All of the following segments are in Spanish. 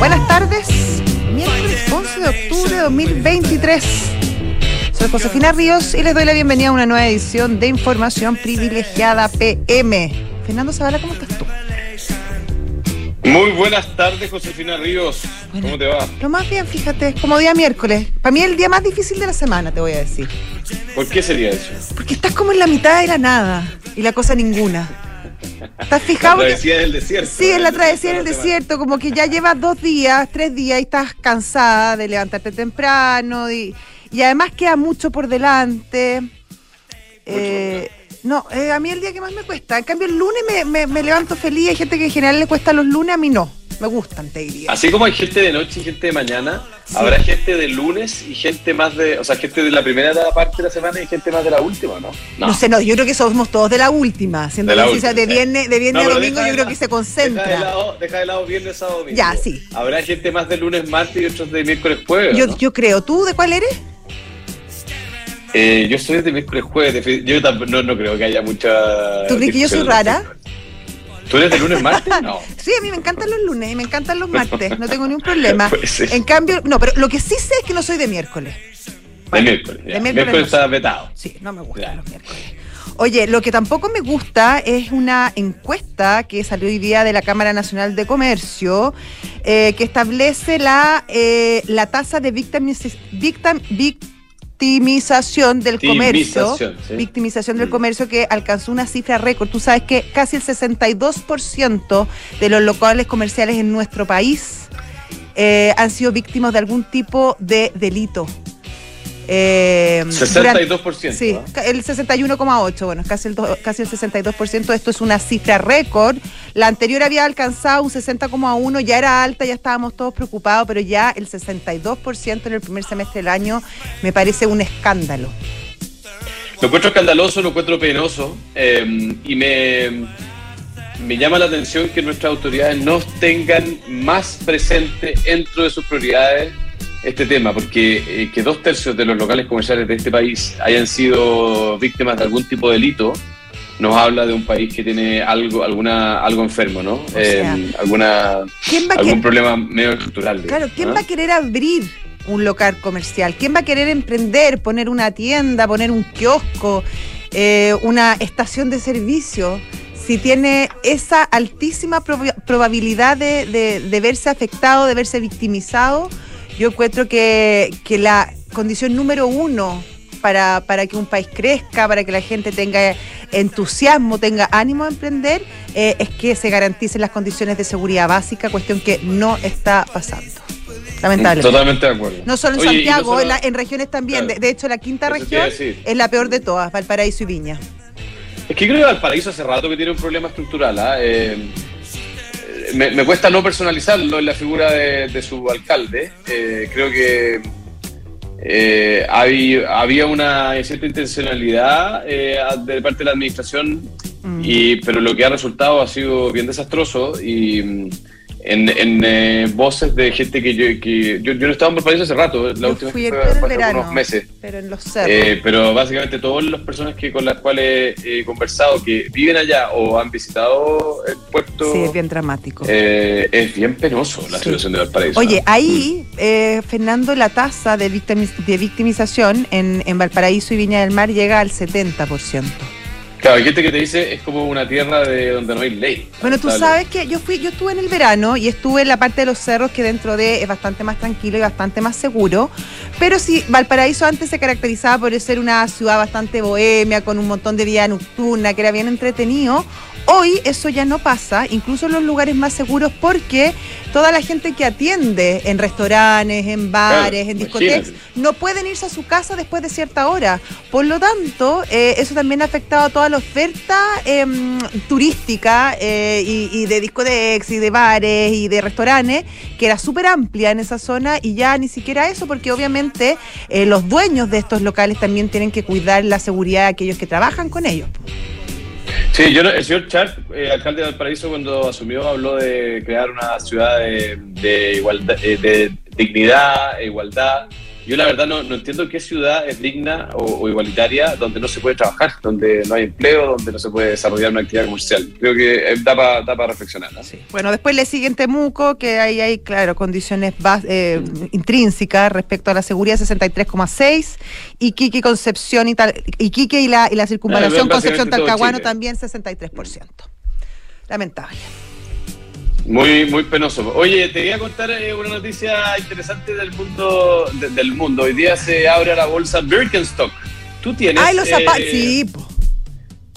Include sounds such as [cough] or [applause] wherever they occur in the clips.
Buenas tardes, miércoles 11 de octubre de 2023. Soy Josefina Ríos y les doy la bienvenida a una nueva edición de Información Privilegiada PM. Fernando Zavala, ¿cómo estás tú? Muy buenas tardes, Josefina Ríos. ¿Cómo te va? Lo más bien, fíjate, como día miércoles. Para mí el día más difícil de la semana, te voy a decir. ¿Por qué sería eso? Porque estás como en la mitad de la nada y la cosa ninguna. ¿Estás La fijado? Porque- travesía del desierto. Sí, en la ¿eh? travesía en el Toda la desierto, como que ya llevas dos días, tres días y estás cansada de levantarte temprano y, y además queda mucho por delante. Eh, no, eh, a mí el día que más me cuesta. En cambio, el lunes me, me- me levanto feliz. Hay gente que en general le cuesta los lunes, a mí no. Me gustan, te diría. Así como hay gente de noche y gente de mañana, habrá gente de lunes y gente más de. O sea, gente de la primera parte de la semana y gente más de la última, ¿no? No. sé, no, yo creo que somos todos de la última. Siendo De la de última, sí. viernes, de viernes No, a domingo, yo de creo que se Deja de, concentra. lado, deja de lado viernes, sábado, domingo. Ya, sí. Habrá gente más de lunes, martes y otros de miércoles, jueves. Yo, ¿no? yo creo. ¿Tú de cuál eres? Eh, yo soy de miércoles, jueves. Yo tamp- no, no creo que haya mucha. ¿Tú crees que yo soy rara? ¿Tú eres de lunes, martes? No. [laughs] Sí, a mí me encantan los lunes y me encantan los martes, no tengo ningún problema. [laughs] Pues. En cambio, no, pero lo que sí sé es que no soy de miércoles. De miércoles. de miércoles miércoles no está vetado. Sí, no me gustan Ya. los miércoles. Oye, lo que tampoco me gusta es una encuesta que salió hoy día de la Cámara Nacional de Comercio eh, que establece la, eh, la tasa de victimiz- victim- victimización del comercio. Victimización, sí. Victimización del Mm. comercio que alcanzó una cifra récord. Tú sabes que casi el 62% de los locales comerciales en nuestro país eh, han sido víctimas de algún tipo de delito. Eh, durante- 62%. Sí, ¿ah? ca- el 61,8, bueno, casi el, do- casi el 62%. Esto es una cifra récord. La anterior había alcanzado un 60,1, ya era alta, ya estábamos todos preocupados, pero ya el 62% en el primer semestre del año me parece un escándalo. Lo encuentro escandaloso, lo encuentro penoso eh, y me, me llama la atención que nuestras autoridades no tengan más presente dentro de sus prioridades este tema, porque eh, que dos tercios de los locales comerciales de este país hayan sido víctimas de algún tipo de delito nos habla de un país que tiene algo alguna algo enfermo, ¿no? Eh, sea, alguna ¿Quién va a algún problema medio estructural. Claro, ¿quién ¿no? va a querer abrir un local comercial? ¿Quién va a querer emprender, poner una tienda, poner un kiosco, eh, una estación de servicio? Si tiene esa altísima proba- probabilidad de, de- de verse afectado, de verse victimizado, yo encuentro que, que la condición número uno para, para que un país crezca, para que la gente tenga entusiasmo, tenga ánimo a emprender, eh, es que se garanticen las condiciones de seguridad básica, cuestión que no está pasando. Lamentablemente. Totalmente de acuerdo. No solo en Oye, y no Santiago, en, la- en regiones también. Claro. De, de hecho, la quinta Eso región es la peor de todas, Valparaíso y Viña. Es que creo que Valparaíso hace rato que tiene un problema estructural. ¿ah? Eh, eh, me, me cuesta no personalizarlo en la figura de, de su alcalde. Eh, creo que eh, había, había una cierta intencionalidad eh, de parte de la administración, Mm. y, pero lo que ha resultado ha sido bien desastroso. Y mm, en, en, eh, voces de gente que yo, que yo, yo no estaba en Valparaíso hace rato, la Yo última fui fue el verano, unos meses. pero en los cerros. Eh, pero básicamente todas las personas que con las cuales he conversado que viven allá o han visitado el puerto sí, es bien dramático. eh, es bien penoso la Sí. situación de Valparaíso. Oye, ¿no? ahí, eh, Fernando, la tasa de, victimiz- de victimización en, en Valparaíso y Viña del Mar llega al 70%. Claro, hay gente que te dice es como una tierra de donde no hay ley. Bueno, tú sabes que yo fui, yo estuve en el verano y estuve en la parte de los cerros que dentro de es bastante más tranquilo y bastante más seguro. Pero sí, Valparaíso antes se caracterizaba por ser una ciudad bastante bohemia, con un montón de vida nocturna, que era bien entretenido. Hoy eso ya no pasa, incluso en los lugares más seguros, porque toda la gente que atiende en restaurantes, en bares, Claro, en discotecas, imagínate. no pueden irse a su casa después de cierta hora. Por lo tanto, eh, eso también ha afectado a toda la oferta em, turística eh, y, y de discotecas y de bares y de restaurantes, que era súper amplia en esa zona y ya ni siquiera eso, porque obviamente eh, los dueños de estos locales también tienen que cuidar la seguridad de aquellos que trabajan con ellos. Sí, yo, el señor Char, eh, alcalde de Valparaíso, cuando asumió, habló de crear una ciudad de, de igualdad, eh, de dignidad, e igualdad, yo la verdad no, no entiendo qué ciudad es digna o, o igualitaria donde no se puede trabajar, donde no hay empleo, donde no se puede desarrollar una actividad comercial. Creo que eh, da para da pa reflexionar. ¿no? Bueno, después le sigue en Temuco, que ahí hay, claro, condiciones bas- eh, intrínsecas respecto a la seguridad 63,6, Iquique, Concepción y tal, Iquique y la, y la circunvalación básicamente Concepción Talcahuano también 63%. Lamentable. Muy, muy penoso. Oye, te voy a contar eh, una noticia interesante del mundo, de- del mundo. Hoy día se abre la bolsa Birkenstock. ¿Tú tienes Ay, los zapatos, eh, sí,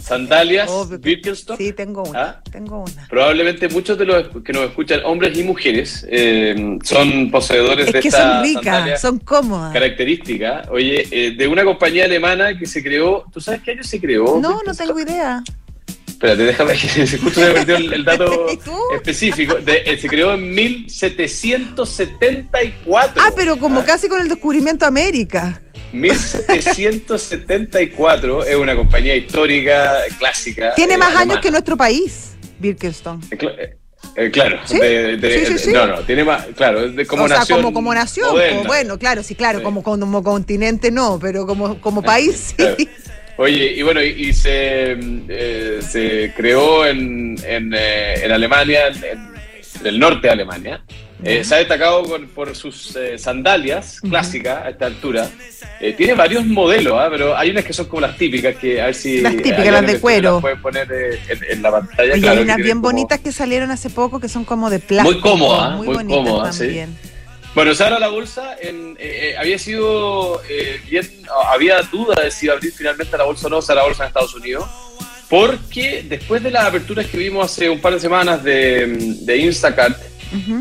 sandalias Obvio que- Birkenstock? Sí, tengo una, ¿Ah? tengo una. Probablemente muchos de los que nos escuchan, hombres y mujeres, eh, son poseedores Es de que esta son ricas, son cómodas. característica. Oye, eh, de una compañía alemana que se creó, ¿tú sabes qué año se creó? No, no tengo idea. Espérate, déjame que [laughs] justo me perdió el, el dato [laughs] específico. De- eh, se creó en 1774. Ah, pero como Ah, casi con el descubrimiento de América. 1774 es una compañía histórica, clásica. Tiene eh, más años alemana. que nuestro país, Birkenstock. Eh, eh, eh, claro, ¿Sí? de- de- Sí, sí, no, no, tiene más, claro, de como o sea, nación. como, como nación, pues, bueno, claro, sí, claro, como, como continente no, pero como, como país sí. Oye, y bueno, y, y se, mm, eh, se creó en, en, eh, en Alemania, en, en el norte de Alemania. Eh, Ya. se ha destacado con- por sus eh, sandalias clásicas a esta altura. Eh, tiene varios modelos, ¿ah? pero hay unas que son como las típicas, que a ver si... Las típicas, las de cuero. Las pueden poner eh, en, la pantalla. Oye, claro, hay unas bien como- bonitas que salieron hace poco que son como de plástico. Muy cómodas, muy, muy bonitas cómodas, sí. Bueno, se abre la bolsa. En, eh, eh, había sido eh, bien, había duda de si abrir finalmente la bolsa o no, se abre la bolsa en Estados Unidos. Porque después de las aperturas que vimos hace un par de semanas de, de Instacart,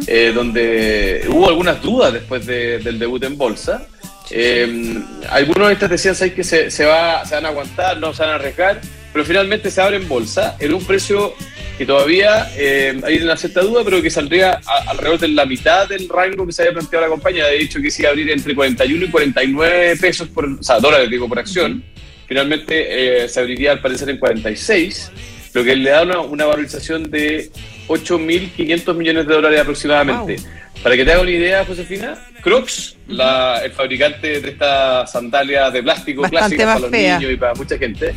eh, donde hubo algunas dudas después de- del debut en bolsa, eh, algunos de estas decían que se, se, va, se van a aguantar, no se van a arriesgar, pero finalmente se abre en bolsa en un precio que todavía eh, hay una cierta duda, pero que saldría a- alrededor de la mitad del rango que se había planteado la compañía. De hecho, que se iba a abrir entre 41 y 49 pesos, por, o sea, dólares, digo, por acción. Finalmente eh, se abriría al parecer en 46, lo que le da una, una valorización de 8.500 millones de dólares aproximadamente. Para que te haga una idea, Josefina, Crocs, la- el fabricante de estas sandalias de plástico Bastante clásicas para los fea. niños y para mucha gente.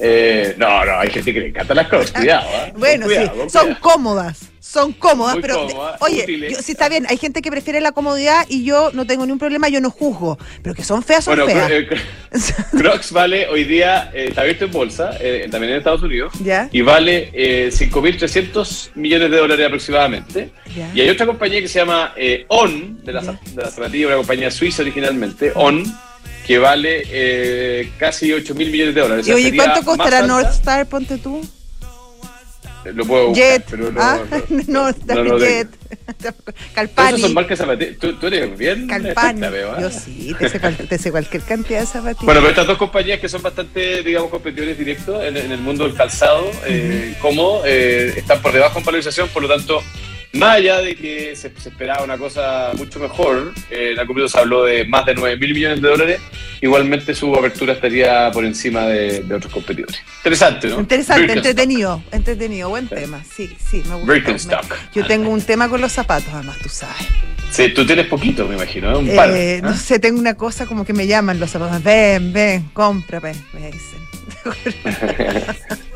Eh, no, no, hay gente que le encantan las Crocs, cuidado. ¿eh? Bueno, cuidado, sí, con son cómodas, son cómodas, Muy pero cómodas, oye, yo- sí está bien, hay gente que prefiere la comodidad y yo no tengo ningún problema, yo no juzgo, pero que son feas, son Bueno, feas. eh, [laughs] Crocs vale hoy día, eh, está abierto en bolsa, eh, también en Estados Unidos, ¿Ya? y vale eh, 5.300 millones de dólares aproximadamente. Ya. Y hay otra compañía que se llama On, de la, Ya. de la zapatilla, una compañía suiza originalmente, On, que vale eh, casi 8 mil millones de dólares. Y oye, ¿cuánto costará. North Star, ponte tú? Lo puedo buscar, Jet, pero no, ah, no, [laughs] no lo Jet, [laughs] Calpani. Esas son marcas zapatillas. Tú, tú eres bien Calpani. veo, ¿ah? Yo sí, te sé, cual- te sé cualquier cantidad de zapatillas. Bueno, pero estas dos compañías que son bastante, digamos, competidores directos en, en el mundo del calzado, eh, cómodo, eh, están por debajo en valorización, por lo tanto, más allá de que se, se esperaba una cosa mucho mejor, eh, la Cupido se habló de más de 9 mil millones de dólares, igualmente su apertura estaría por encima de, de otros competidores. Interesante, ¿no? Interesante, entretenido, entretenido, buen tema. Sí, sí, me gusta. Birkenstock. Yo tengo un tema con los zapatos, además, tú sabes. Sí, tú tienes poquito, me imagino, ¿eh? un par. Eh, no sé, tengo una cosa como que me llaman los zapatos. Ven, ven, compra, ven, me dicen. [laughs]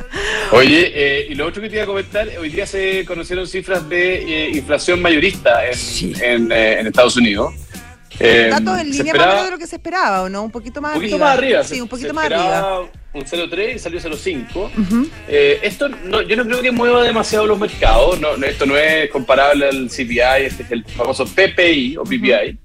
Oye, eh, y lo otro que te iba a comentar, hoy día se conocieron cifras de eh, inflación mayorista en, Sí. en, eh, en Estados Unidos. Eh, Datos en línea más o esperaba menos de lo que se esperaba, ¿o no? Un poquito más un poquito arriba. más arriba. Sí, un poquito se más arriba. Un 0,3 y salió 0,5. Ujú. Eh, esto no, yo no creo que mueva demasiado los mercados. No, no, esto no es comparable al CPI, este es el famoso PPI o PPI.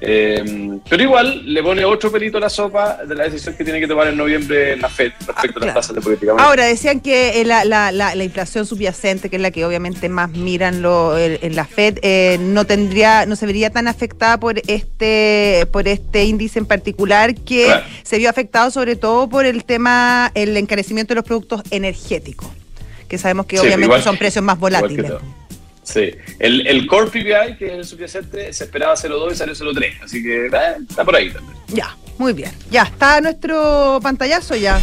Eh, pero igual le pone otro pelito a la sopa de la decisión que tiene que tomar en noviembre la FED respecto Ah, a las tasas de política monetaria. Ahora, decían que eh, la, la, la, la inflación subyacente, que es la que obviamente más miran lo, el- en la Fed, eh, no tendría, no se vería tan afectada por este, por este índice en particular, que Claro. se vio afectado sobre todo por el tema, el encarecimiento de los productos energéticos, que sabemos que Sí, obviamente igual- son precios más volátiles. Sí, el, el Core PPI, que es el subyacente, se esperaba 0,2 y salió 0,3. Así que eh, está por ahí también. Ya, muy bien. Ya, está nuestro pantallazo ya.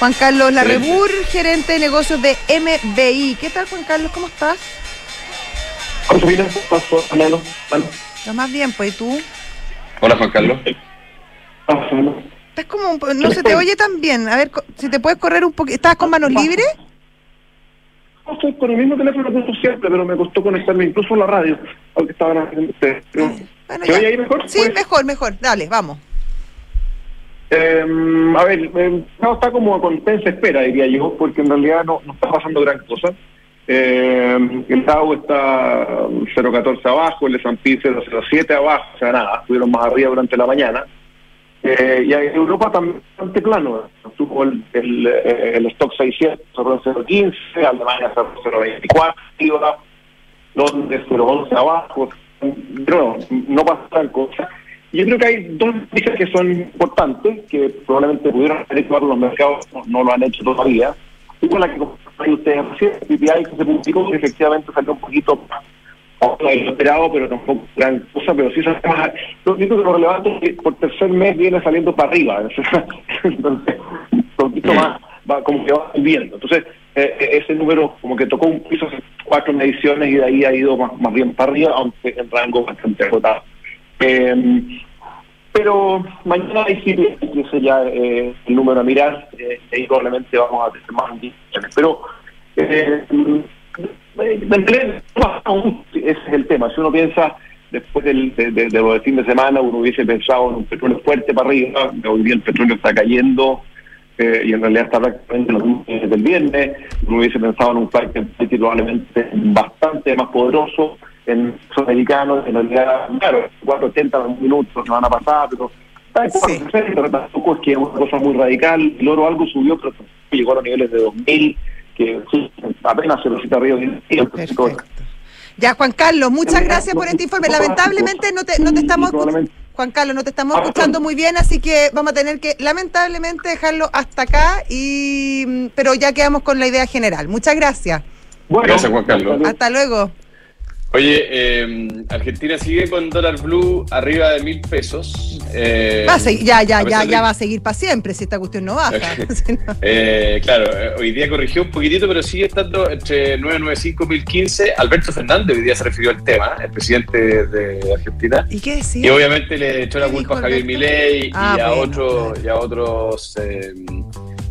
Juan Carlos. Larrebur, gerente de negocios de MBI. ¿Qué tal, Juan Carlos? ¿Cómo estás? Josefina, paso, Amano, Mano. Lo más bien, pues, ¿y tú? Hola Juan Carlos. Estás como, un no se te oye tan bien. A ver, si te puedes correr un poquito. ¿Estás con manos libres? Estoy con el mismo teléfono que uso siempre, pero me costó conectarme incluso a la radio, aunque estaban haciendo ustedes. Bueno, ¿Se oye ahí mejor? Sí, Pues, mejor, mejor. Dale, vamos. eh, a ver, eh, no, está como con tensa espera, diría yo, porque en realidad no, no está pasando gran cosa. Eh, el Dow está 0.14 abajo, el S&P 0.07 abajo, o sea, nada, estuvieron más arriba durante la mañana. Eh, y en Europa también bastante plano. Tuvo el, el, eh, el stock 600 cerró en 0.15, Alemania cerró en 0.24 arriba, Londres 0.11 abajo. Pero no, no pasa gran cosa. Yo creo que hay dos noticias que son importantes, que probablemente pudieran haber los mercados, no, no lo han hecho todavía. Una la que ustedes recién, el PPI que se publicó, que efectivamente salió un poquito más esperado, pero tampoco gran cosa, pero sí sale más. Lo único que lo relevante es que por tercer mes viene saliendo para arriba, [laughs] entonces un poquito más, va como que va subiendo. Entonces, eh, eh, ese número como que tocó un piso hace cuatro mediciones y de ahí ha ido más, más bien para arriba, aunque en rango bastante agotado. Eh, pero mañana hay que ese ya eh, el número a mirar, eh, y probablemente vamos a tener más indicaciones. Pero eh, ese es el tema. Si uno piensa después del, de, de, de lo del fin de semana, uno hubiese pensado en un petróleo fuerte para arriba, hoy día el petróleo está cayendo eh, y en realidad está prácticamente lo mismo que del viernes, uno hubiese pensado en un flight que probablemente bastante más poderoso en los americanos, en realidad, claro, 4.80 minutos se van a pasar, pero Sí. 4.60, pero tampoco es que es una cosa muy radical, el oro algo subió, pero llegó a los niveles de 2.000, que sí, apenas se lo cita entonces, Perfecto. Ya, Juan Carlos, muchas gracias por este informe. Lamentablemente no te, no te estamos. Juan Carlos, no te estamos Ah, escuchando muy bien, así que vamos a tener que lamentablemente dejarlo hasta acá y pero ya quedamos con la idea general. Muchas gracias. Bueno, Gracias, Juan Carlos. Hasta luego. Oye, eh, Argentina sigue con dólar blue arriba de mil pesos. Eh, Va a seguir- ya, ya, a ya, de- ya va a seguir para siempre si esta cuestión no baja. [laughs] Eh, claro, eh, hoy día corrigió un poquitito, pero sigue estando entre 995 y 1015. Alberto Fernández hoy día se refirió al tema, el presidente de Argentina. ¿Y qué decía? Y obviamente le echó la ¿Qué culpa a Javier? Milei Ah, y, a bueno, otro, claro. y a otros.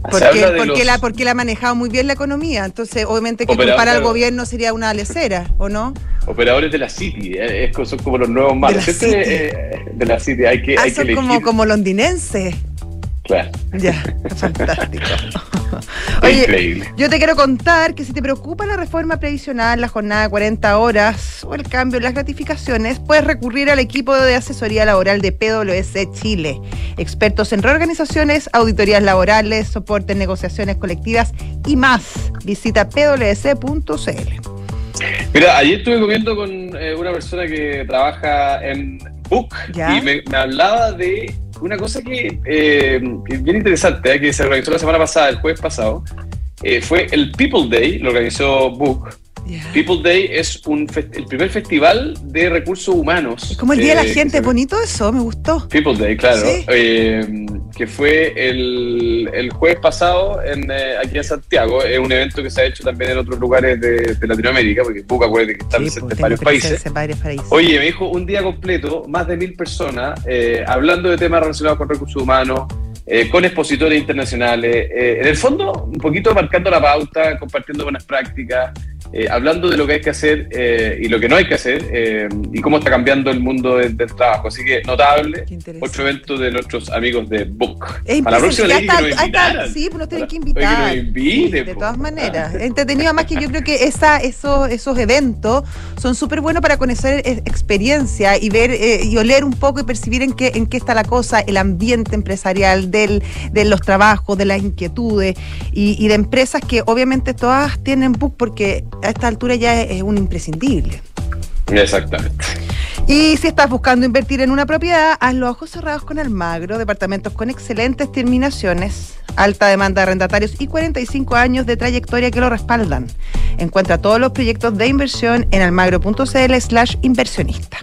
Porque, porque, los la, porque la ha manejado muy bien la economía. Entonces, obviamente que Operador, culpar al gobierno sería una lecera, ¿o no? operadores de la City. eh, es son como los nuevos malos. la City. eh, de la City hay que, Ah, hay que son elegir. como, como londinenses. Claro, Ya, [laughs] fantástico. Oye, increíble. yo te quiero contar que si te preocupa la reforma previsional, la jornada de 40 horas o el cambio en las gratificaciones, puedes recurrir al equipo de asesoría laboral de PwC Chile. Expertos en reorganizaciones, auditorías laborales, soporte en negociaciones colectivas y más. Visita pwc.cl. Mira, ayer estuve comiendo con eh, una persona que trabaja en Book ¿Ya? y me, me hablaba de una cosa que, eh, bien interesante, eh, que se organizó la semana pasada, el jueves pasado. Eh, fue el People Day, lo organizó Book. People Day es un el primer festival de recursos humanos. Es como el Día de eh, la que Gente, bonito eso, me gustó. People Day, claro. Sí. Que fue el, el jueves pasado en, eh, aquí en Santiago. Es un evento que se ha hecho también en otros lugares de, de Latinoamérica, porque Book, acuérdate que está Sí, presente pues, en varios países. presencia en varios países. Oye, me dijo un día completo, más de mil personas, eh, hablando de temas relacionados con recursos humanos, eh, con expositores internacionales, en el fondo, un poquito marcando la pauta, compartiendo buenas prácticas, eh, hablando de lo que hay que hacer eh, y lo que no hay que hacer, eh, y cómo está cambiando el mundo de- del trabajo. Así que notable, otro evento de nuestros amigos de Book. Es Para la próxima le dije que nos está- está, sí, pues nos tienen que invitar. que nos inviten, de po. todas maneras. Entretenido, además que yo creo que esa, esos, esos eventos son súper buenos para conocer experiencia y ver y oler un poco y percibir en qué, en qué está la cosa, el ambiente empresarial, del, de los trabajos, de las inquietudes y, y de empresas que obviamente todas tienen book porque a esta altura ya es, es un imprescindible. Exactamente. Y si estás buscando invertir en una propiedad, haz los ojos cerrados con Almagro, departamentos con excelentes terminaciones, alta demanda de arrendatarios y 45 años de trayectoria que lo respaldan. Encuentra todos los proyectos de inversión en almagro.cl slash inversionista.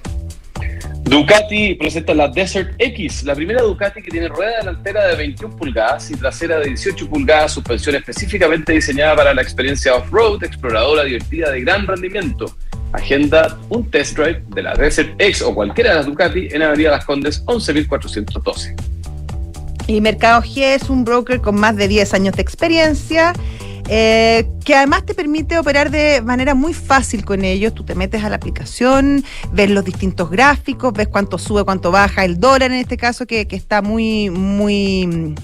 Ducati presenta la Desert X, la primera Ducati que tiene rueda delantera de 21 pulgadas y trasera de 18 pulgadas, suspensión específicamente diseñada para la experiencia off-road, exploradora, divertida, de gran rendimiento. agenda un test drive de la Desert X o cualquiera de las Ducati en Avenida Las Condes 11412. Y Mercado G es un broker con más de 10 años de experiencia. Eh, que además te permite operar de manera muy fácil con ellos. Tú te metes a la aplicación, ves los distintos gráficos, ves cuánto sube, cuánto baja el dólar en este caso, que, que está muy, muy,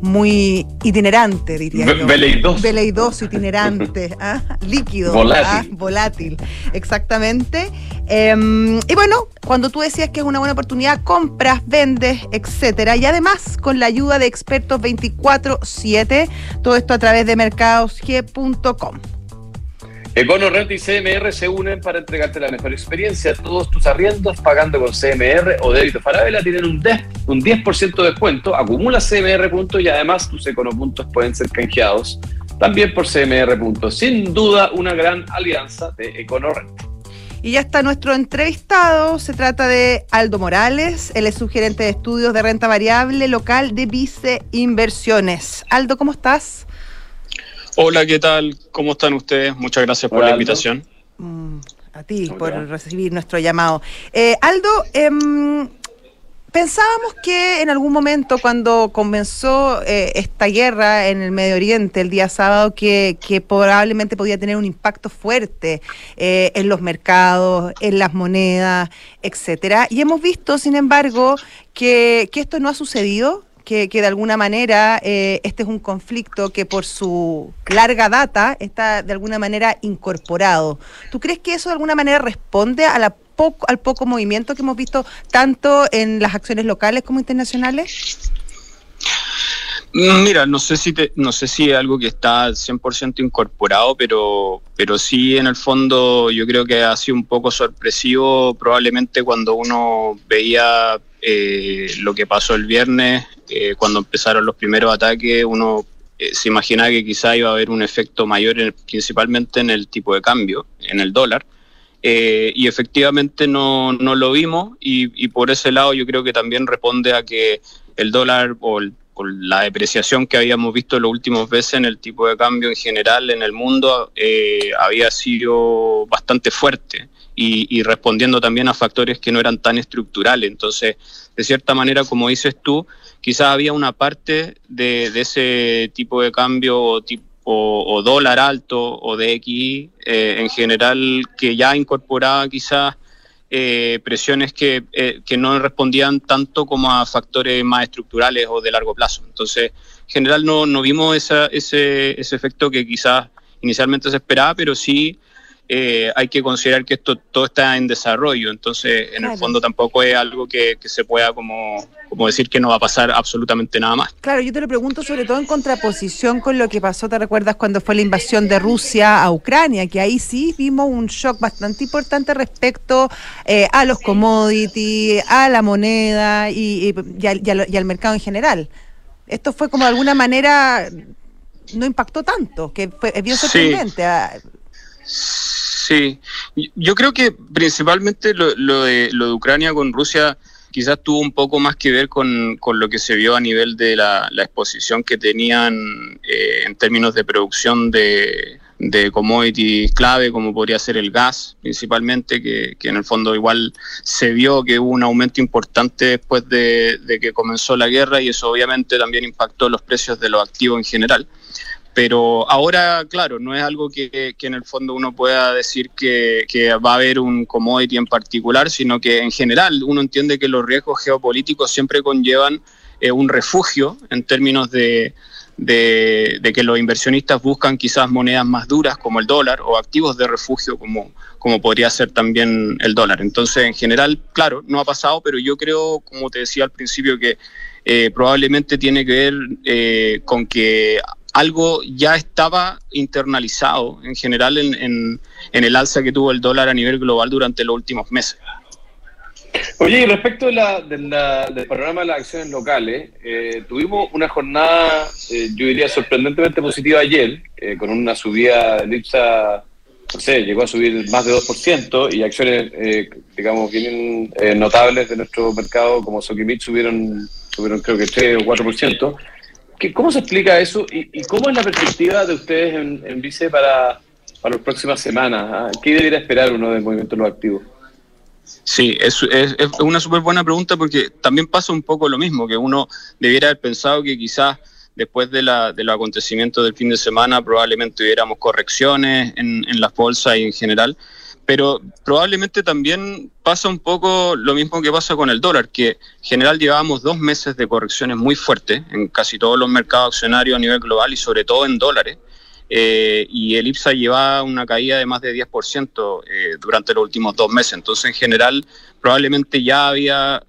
muy itinerante, diría Ve- yo. veleidoso. Veleidoso, itinerante, [laughs] ¿ah? líquido, Volátil. ¿ah? volátil, exactamente. Em, y bueno, cuando tú decías que es una buena oportunidad, compras, vendes, etcétera. Y además, con la ayuda de expertos 24-7, todo esto a través de mercadosg.com. Econo Rent y CMR se unen para entregarte la mejor experiencia. Todos tus arriendos pagando con CMR o débito Falabella tienen un 10%, un 10 de descuento. Acumula CMR puntos y además tus Econo puntos pueden ser canjeados también por CMR puntos. Sin duda, una gran alianza de Econo Rent. Y ya está nuestro entrevistado. Se trata de Aldo Morales. Él es subgerente de estudios de renta variable local de Vice Inversiones. Aldo, ¿cómo estás? Hola, ¿qué tal? ¿Cómo están ustedes? Muchas gracias por Hola, la invitación. Mm, a ti Hola. por recibir nuestro llamado. Eh, Aldo, em, pensábamos que en algún momento cuando comenzó eh, esta guerra en el Medio Oriente el día sábado, que, que probablemente podía tener un impacto fuerte eh, en los mercados, en las monedas, etcétera. Y hemos visto, sin embargo, que, que esto no ha sucedido. Que, de alguna manera eh, este es un conflicto que por su larga data está de alguna manera incorporado. ¿Tú crees que eso de alguna manera responde a la poco, al poco movimiento que hemos visto tanto en las acciones locales como internacionales? Mm, Mira, no sé si te- no sé si es algo que está 100% incorporado, pero pero sí en el fondo yo creo que ha sido un poco sorpresivo probablemente cuando uno veía eh, lo que pasó el viernes, eh, cuando empezaron los primeros ataques, uno eh, se imaginaba que quizá iba a haber un efecto mayor en- principalmente en el tipo de cambio, en el dólar. Eh, y efectivamente no, no lo vimos y, y por ese lado yo creo que también responde a que el dólar o, el- o la depreciación que habíamos visto los últimos veces en el tipo de cambio en general en el mundo eh, había sido bastante fuerte y, respondiendo también a factores que no eran tan estructurales. Entonces, de cierta manera, como dices tú, quizás había una parte de, de ese tipo de cambio o, tipo, o dólar alto o de XI eh, en general que ya incorporaba quizás eh, presiones que, eh, que no respondían tanto como a factores más estructurales o de largo plazo. Entonces, en general no, no vimos esa, ese, ese efecto que quizás inicialmente se esperaba, pero sí eh, hay que considerar que esto todo está en desarrollo, entonces en Claro. el fondo tampoco es algo que, que se pueda como, como decir que no va a pasar absolutamente nada más. Claro, yo te lo pregunto sobre todo en contraposición con lo que pasó, ¿te recuerdas cuando fue la invasión de Rusia a Ucrania? Que ahí sí vimos un shock bastante importante respecto eh, a los commodities, a la moneda y, y- y al, y al- y al mercado en general. Esto fue como de alguna manera no impactó tanto, que fue, es bien Sí. sorprendente. ah, Sí, yo creo que principalmente lo, lo de, lo de Ucrania con Rusia quizás tuvo un poco más que ver con, con lo que se vio a nivel de la, la exposición que tenían eh, en términos de producción de, de commodities clave, como podría ser el gas principalmente, que, que en el fondo igual se vio que hubo un aumento importante después de, de que comenzó la guerra y eso obviamente también impactó los precios de los activos en general. Pero ahora, claro, no es algo que, en el fondo uno pueda decir que, va a haber un commodity en particular, sino que en general uno entiende que los riesgos geopolíticos siempre conllevan eh, un refugio en términos de, que los inversionistas buscan quizás monedas más duras como el dólar o activos de refugio como, como podría ser también el dólar. Entonces, en general, claro, no ha pasado, pero yo creo, como te decía al principio, que eh, probablemente tiene que ver eh, con que algo ya estaba internalizado en general en, el alza que tuvo el dólar a nivel global durante los últimos meses. Oye, y respecto de la, de la, del panorama de las acciones locales, eh, tuvimos una jornada, eh, yo diría, sorprendentemente positiva ayer, eh, con una subida de IPSA, no sé, llegó a subir más de 2%, y acciones, eh, digamos, bien notables de nuestro mercado, como Sokimit, subieron, subieron creo que 3 o 4%. ¿Qué, ¿Cómo se explica eso y, y, cómo es la perspectiva de ustedes en, Vice para, para las próximas semanas? ¿ah? ¿Qué debería esperar uno del movimiento de los activos? Sí, es, es, una súper buena pregunta porque también pasa un poco lo mismo, que uno debiera haber pensado que quizás después de, la, de los acontecimientos del fin de semana probablemente tuviéramos correcciones en, en las bolsas y en general, pero probablemente también pasa un poco lo mismo que pasa con el dólar, que en general llevábamos dos meses de correcciones muy fuertes en casi todos los mercados accionarios a nivel global y sobre todo en dólares. Eh, y el IPSA lleva una caída de más de 10% eh, durante los últimos dos meses. Entonces, en general, probablemente ya había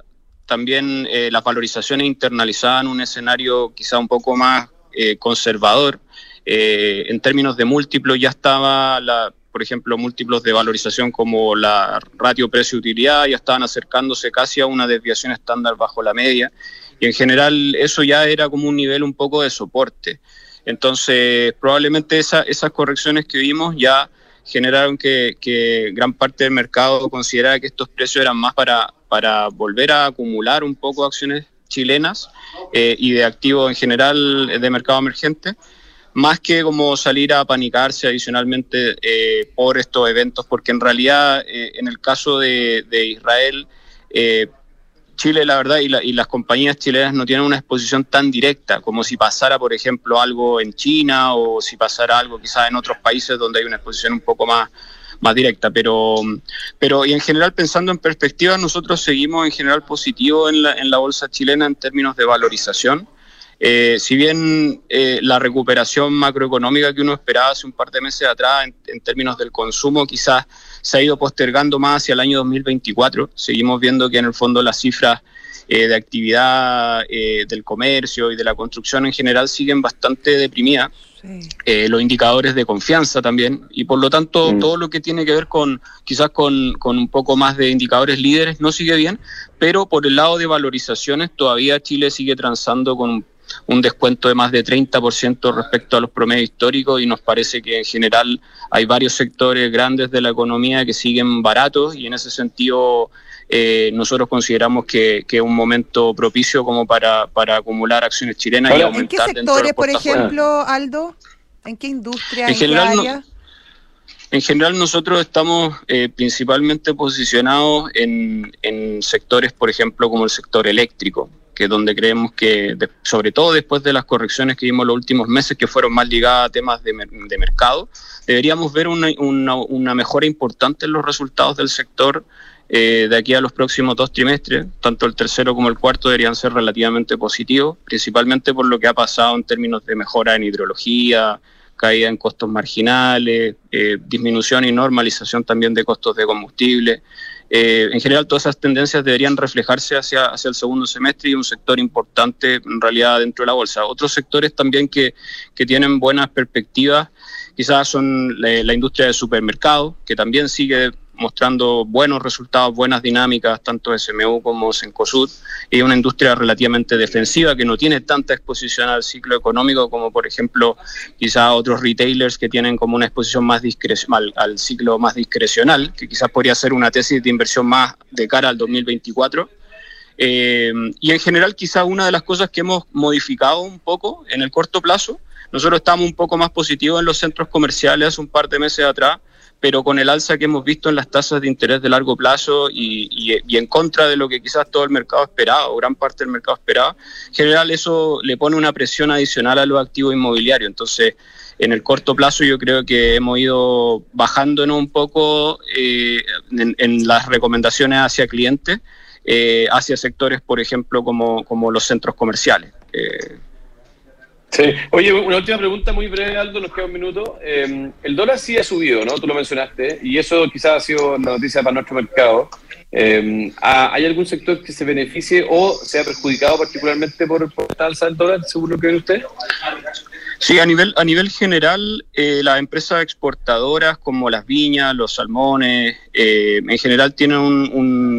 también eh, las valorizaciones internalizadas en un escenario quizá un poco más eh, conservador. En términos de múltiplos ya estaba, la, por ejemplo, múltiplos de valorización como la ratio precio-utilidad ya estaban acercándose casi a una desviación estándar bajo la media. Y en general eso ya era como un nivel un poco de soporte. Entonces, probablemente esa, esas correcciones que vimos ya generaron que, que, gran parte del mercado considerara que estos precios eran más para, para volver a acumular un poco acciones chilenas eh, y de activos en general de mercado emergente, más que como salir a panicarse adicionalmente eh, por estos eventos, porque en realidad eh, en el caso de, Israel, eh, Chile, la verdad, y, la, y, las compañías chilenas no tienen una exposición tan directa como si pasara, por ejemplo, algo en China o si pasara algo quizás en otros países donde hay una exposición un poco más, más directa. Pero, pero y en general, pensando en perspectiva, nosotros seguimos en general positivo en la, en la bolsa chilena en términos de valorización. Eh, si bien eh, la recuperación macroeconómica que uno esperaba hace un par de meses atrás en, en, términos del consumo quizás se ha ido postergando más hacia el año 2024, seguimos viendo que en el fondo las cifras eh, de actividad eh, del comercio y de la construcción en general siguen bastante deprimidas. Sí. Eh, los indicadores de confianza también y por lo tanto mm. todo lo que tiene que ver con quizás con, con, un poco más de indicadores líderes no sigue bien, pero por el lado de valorizaciones todavía Chile sigue transando con un descuento de más de 30% respecto a los promedios históricos y nos parece que en general hay varios sectores grandes de la economía que siguen baratos y en ese sentido eh, nosotros consideramos que, que, es un momento propicio como para, para acumular acciones chilenas y aumentar ¿En qué sectores, por ejemplo, Aldo? ¿En qué industria? En, general, no, en general nosotros estamos eh, principalmente posicionados en, en sectores, por ejemplo, como el sector eléctrico, que donde creemos que, sobre todo después de las correcciones que vimos los últimos meses, que fueron más ligadas a temas de, de mercado, deberíamos ver una, una, una, mejora importante en los resultados del sector eh, de aquí a los próximos dos trimestres. Tanto el tercero como el cuarto deberían ser relativamente positivos, principalmente por lo que ha pasado en términos de mejora en hidrología, caída en costos marginales, eh, disminución y normalización también de costos de combustible. Eh, en general, todas esas tendencias deberían reflejarse hacia, hacia el segundo semestre y un sector importante en realidad dentro de la bolsa. Otros sectores también que, que tienen buenas perspectivas, quizás son la, la industria de supermercados, que también sigue mostrando buenos resultados, buenas dinámicas, tanto SMU como Sencosud, y una industria relativamente defensiva que no tiene tanta exposición al ciclo económico como, por ejemplo, quizás otros retailers que tienen como una exposición más discrecional, al ciclo más discrecional, que quizás podría ser una tesis de inversión más de cara al 2024. Eh, y en general, quizás una de las cosas que hemos modificado un poco en el corto plazo, nosotros estamos un poco más positivos en los centros comerciales hace un par de meses atrás, pero con el alza que hemos visto en las tasas de interés de largo plazo y, en contra de lo que quizás todo el mercado esperaba o gran parte del mercado esperaba, en general eso le pone una presión adicional a los activos inmobiliarios. Entonces, en el corto plazo yo creo que hemos ido bajándonos un poco eh, en, las recomendaciones hacia clientes, eh, hacia sectores, por ejemplo, como, los centros comerciales. Sí. Oye, una última pregunta muy breve, Aldo, nos queda un minuto. Eh, el dólar sí ha subido, ¿no? Tú lo mencionaste, y eso quizás ha sido la noticia para nuestro mercado. Eh, ¿Hay algún sector que se beneficie o sea perjudicado particularmente por, por alza del dólar, según lo que ven usted? Sí, a nivel, a nivel general, eh, las empresas exportadoras como las viñas, los salmones, eh, en general tienen un, un,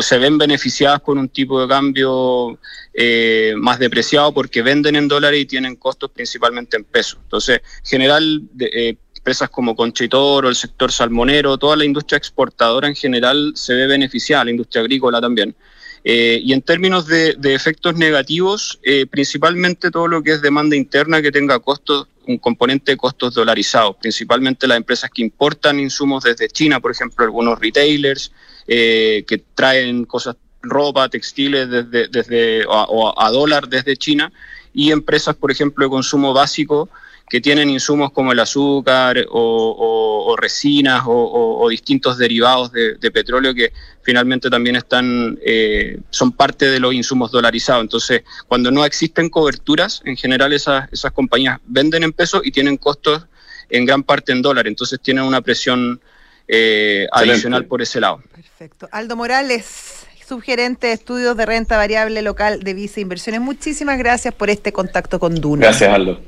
se ven beneficiadas con un tipo de cambio eh, más depreciado porque venden en dólares y tienen costos principalmente en pesos. Entonces, en general, eh, empresas como Conchitoro, el sector salmonero, toda la industria exportadora en general se ve beneficiada, la industria agrícola también. Eh, y en términos de, de efectos negativos, eh, principalmente todo lo que es demanda interna que tenga costos un componente de costos dolarizados, principalmente las empresas que importan insumos desde China, por ejemplo, algunos retailers eh, que traen cosas, ropa, textiles desde, desde o a dólar desde China y empresas, por ejemplo, de consumo básico que tienen insumos como el azúcar o, resinas o, distintos derivados de, petróleo que finalmente también están eh, son parte de los insumos dolarizados. Entonces, cuando no existen coberturas, en general esas, esas compañías venden en pesos y tienen costos en gran parte en dólar. Entonces tienen una presión eh, adicional por ese lado. Perfecto. Aldo Morales, subgerente de estudios de renta variable local de Visa Inversiones. Muchísimas gracias por este contacto con Duna. Gracias, Aldo.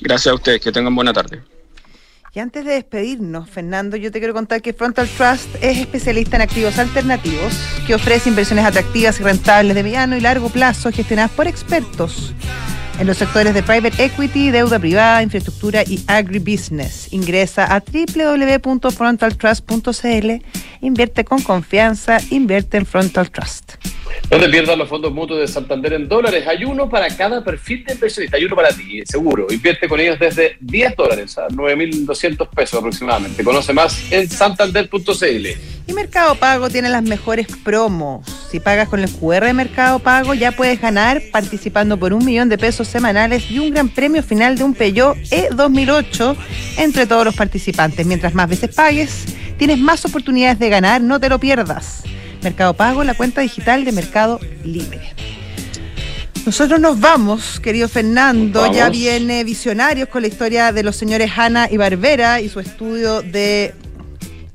Gracias a ustedes, que tengan buena tarde. Y antes de despedirnos, Fernando, yo te quiero contar que Frontal Trust es especialista en activos alternativos que ofrece inversiones atractivas y rentables de mediano y largo plazo gestionadas por expertos en los sectores de private equity, deuda privada, infraestructura y agribusiness. Ingresa a www.frontaltrust.cl, invierte con confianza, invierte en Frontal Trust. No te pierdas los fondos mutuos de Santander en dólares. Hay uno para cada perfil de inversionista. Hay uno para ti, seguro. Invierte con ellos desde 10 dólares a 9.200 pesos aproximadamente. Conoce más en santander.cl. Y Mercado Pago tiene las mejores promos. Si pagas con el QR de Mercado Pago, ya puedes ganar participando por un millón de pesos semanales y un gran premio final de un Peugeot E2008 entre todos los participantes. Mientras más veces pagues, tienes más oportunidades de ganar. No te lo pierdas. Mercado Pago, la cuenta digital de Mercado Libre. Nosotros nos vamos, querido Fernando. Ya viene Visionarios con la historia de los señores Hanna y Barbera y su estudio de.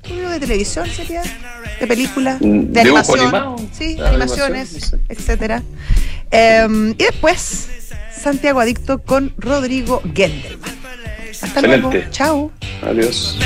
¿Estudio de televisión sería? ¿De película? Mm, ¿De animación? Sí, Ah, animaciones, animación, etcétera. Em, y después, Santiago Adicto con Rodrigo Gendelman. Hasta luego. Excelente. Chao. Adiós.